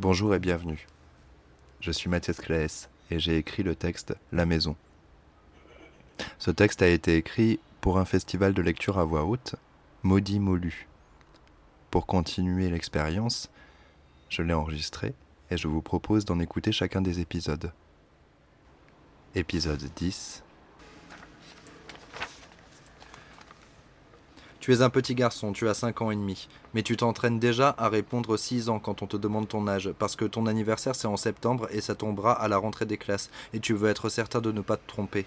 Bonjour et bienvenue. Je suis Mathias Claes et j'ai écrit le texte La Maison. Ce texte a été écrit pour un festival de lecture à voix haute, Maudit Molu. Pour continuer l'expérience, je l'ai enregistré et je vous propose d'en écouter chacun des épisodes. Épisode 10 Tu es un petit garçon, tu as 5 ans et demi, mais tu t'entraînes déjà à répondre 6 ans quand on te demande ton âge, parce que ton anniversaire c'est en septembre et ça tombera à la rentrée des classes, et tu veux être certain de ne pas te tromper.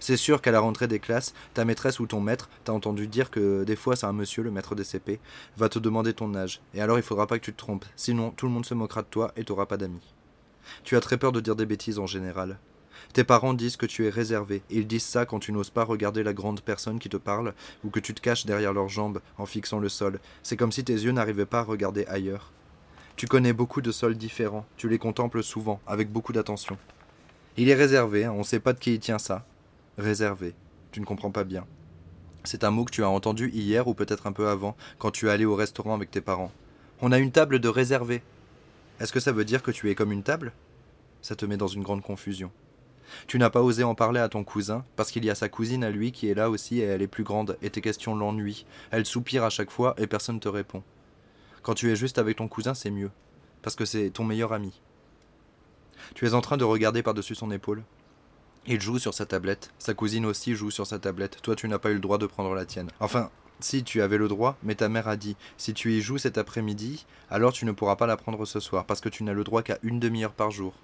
C'est sûr qu'à la rentrée des classes, ta maîtresse ou ton maître, t'as entendu dire que des fois c'est un monsieur, le maître des CP, va te demander ton âge, et alors il faudra pas que tu te trompes, sinon tout le monde se moquera de toi et t'auras pas d'amis. Tu as très peur de dire des bêtises en général. Tes parents disent que tu es réservé. Ils disent ça quand tu n'oses pas regarder la grande personne qui te parle ou que tu te caches derrière leurs jambes en fixant le sol. C'est comme si tes yeux n'arrivaient pas à regarder ailleurs. Tu connais beaucoup de sols différents. Tu les contemples souvent, avec beaucoup d'attention. Il est réservé, hein, on ne sait pas de qui il tient ça. Réservé. Tu ne comprends pas bien. C'est un mot que tu as entendu hier ou peut-être un peu avant, quand tu es allé au restaurant avec tes parents. On a une table de réservé. Est-ce que ça veut dire que tu es comme une table? Ça te met dans une grande confusion. Tu n'as pas osé en parler à ton cousin, parce qu'il y a sa cousine à lui qui est là aussi et elle est plus grande, et tes questions l'ennuient. Elle soupire à chaque fois et personne ne te répond. Quand tu es juste avec ton cousin, c'est mieux, parce que c'est ton meilleur ami. Tu es en train de regarder par-dessus son épaule. Il joue sur sa tablette, sa cousine aussi joue sur sa tablette, toi tu n'as pas eu le droit de prendre la tienne. Enfin, si tu avais le droit, mais ta mère a dit si tu y joues cet après-midi, alors tu ne pourras pas la prendre ce soir, parce que tu n'as le droit qu'à une demi-heure par jour.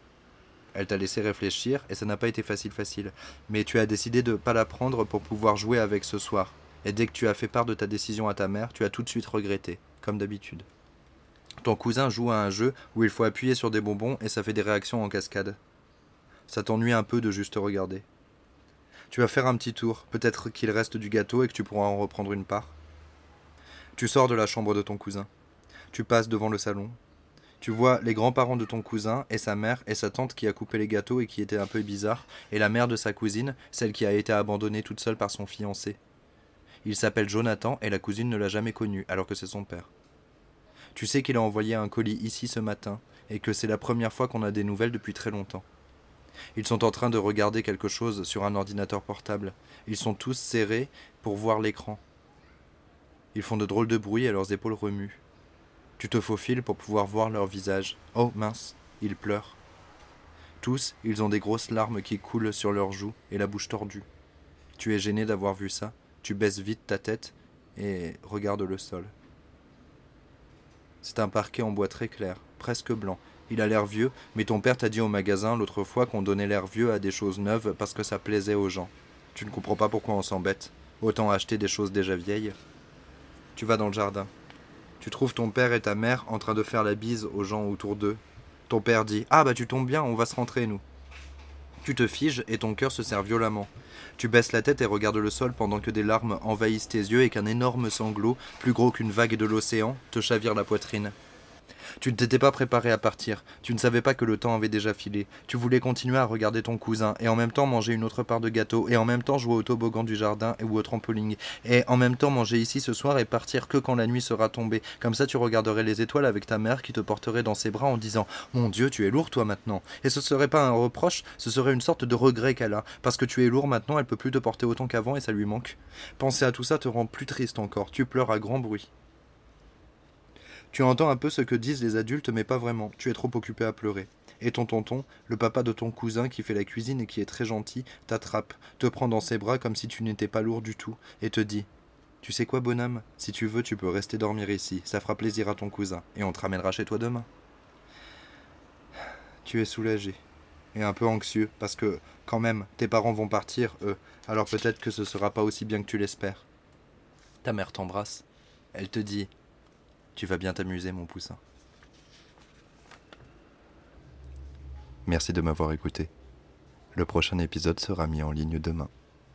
Elle t'a laissé réfléchir et ça n'a pas été facile facile. Mais tu as décidé de ne pas la prendre pour pouvoir jouer avec ce soir. Et dès que tu as fait part de ta décision à ta mère, tu as tout de suite regretté, comme d'habitude. Ton cousin joue à un jeu où il faut appuyer sur des bonbons et ça fait des réactions en cascade. Ça t'ennuie un peu de juste regarder. Tu vas faire un petit tour, peut-être qu'il reste du gâteau et que tu pourras en reprendre une part. Tu sors de la chambre de ton cousin. Tu passes devant le salon, tu vois les grands-parents de ton cousin et sa mère et sa tante qui a coupé les gâteaux et qui était un peu bizarre, et la mère de sa cousine, celle qui a été abandonnée toute seule par son fiancé. Il s'appelle Jonathan et la cousine ne l'a jamais connu alors que c'est son père. Tu sais qu'il a envoyé un colis ici ce matin et que c'est la première fois qu'on a des nouvelles depuis très longtemps. Ils sont en train de regarder quelque chose sur un ordinateur portable. Ils sont tous serrés pour voir l'écran. Ils font de drôles de bruit et leurs épaules remuent. Tu te faufiles pour pouvoir voir leur visage. Oh mince, ils pleurent. Tous, ils ont des grosses larmes qui coulent sur leurs joues et la bouche tordue. Tu es gêné d'avoir vu ça, tu baisses vite ta tête et regardes le sol. C'est un parquet en bois très clair, presque blanc. Il a l'air vieux, mais ton père t'a dit au magasin l'autre fois qu'on donnait l'air vieux à des choses neuves parce que ça plaisait aux gens. Tu ne comprends pas pourquoi on s'embête. Autant acheter des choses déjà vieilles. Tu vas dans le jardin. Tu trouves ton père et ta mère en train de faire la bise aux gens autour d'eux. Ton père dit Ah bah tu tombes bien, on va se rentrer, nous. Tu te figes et ton cœur se serre violemment. Tu baisses la tête et regardes le sol pendant que des larmes envahissent tes yeux et qu'un énorme sanglot, plus gros qu'une vague de l'océan, te chavire la poitrine. Tu ne t'étais pas préparé à partir, tu ne savais pas que le temps avait déjà filé, tu voulais continuer à regarder ton cousin, et en même temps manger une autre part de gâteau, et en même temps jouer au toboggan du jardin ou au trampoline, et en même temps manger ici ce soir et partir que quand la nuit sera tombée. Comme ça tu regarderais les étoiles avec ta mère qui te porterait dans ses bras en disant Mon Dieu, tu es lourd toi maintenant. Et ce serait pas un reproche, ce serait une sorte de regret qu'elle a, parce que tu es lourd maintenant, elle peut plus te porter autant qu'avant et ça lui manque. Penser à tout ça te rend plus triste encore, tu pleures à grand bruit. Tu entends un peu ce que disent les adultes, mais pas vraiment. Tu es trop occupé à pleurer. Et ton tonton, le papa de ton cousin qui fait la cuisine et qui est très gentil, t'attrape, te prend dans ses bras comme si tu n'étais pas lourd du tout, et te dit Tu sais quoi, bonhomme? Si tu veux, tu peux rester dormir ici. Ça fera plaisir à ton cousin, et on te ramènera chez toi demain. Tu es soulagé, et un peu anxieux, parce que, quand même, tes parents vont partir, eux, alors peut-être que ce sera pas aussi bien que tu l'espères. Ta mère t'embrasse. Elle te dit tu vas bien t'amuser, mon poussin. Merci de m'avoir écouté. Le prochain épisode sera mis en ligne demain.